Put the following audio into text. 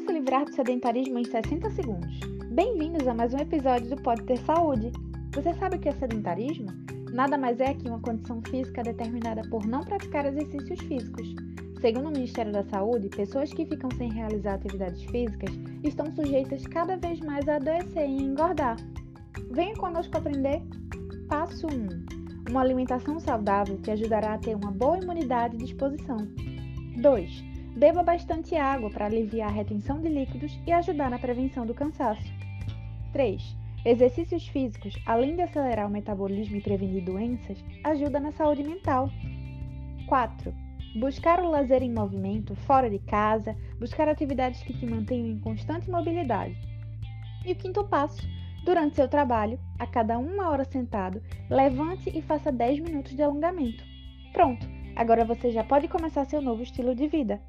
livrar do sedentarismo em 60 segundos. Bem-vindos a mais um episódio do Pode Ter Saúde. Você sabe o que é sedentarismo? Nada mais é que uma condição física determinada por não praticar exercícios físicos. Segundo o Ministério da Saúde, pessoas que ficam sem realizar atividades físicas estão sujeitas cada vez mais a adoecer e engordar. Venha conosco aprender. Passo 1. Uma alimentação saudável que ajudará a ter uma boa imunidade e disposição. 2 Beba bastante água para aliviar a retenção de líquidos e ajudar na prevenção do cansaço. 3. Exercícios físicos, além de acelerar o metabolismo e prevenir doenças, ajuda na saúde mental. 4. Buscar o lazer em movimento, fora de casa, buscar atividades que te mantenham em constante mobilidade. E o quinto passo, durante seu trabalho, a cada uma hora sentado, levante e faça 10 minutos de alongamento. Pronto! Agora você já pode começar seu novo estilo de vida.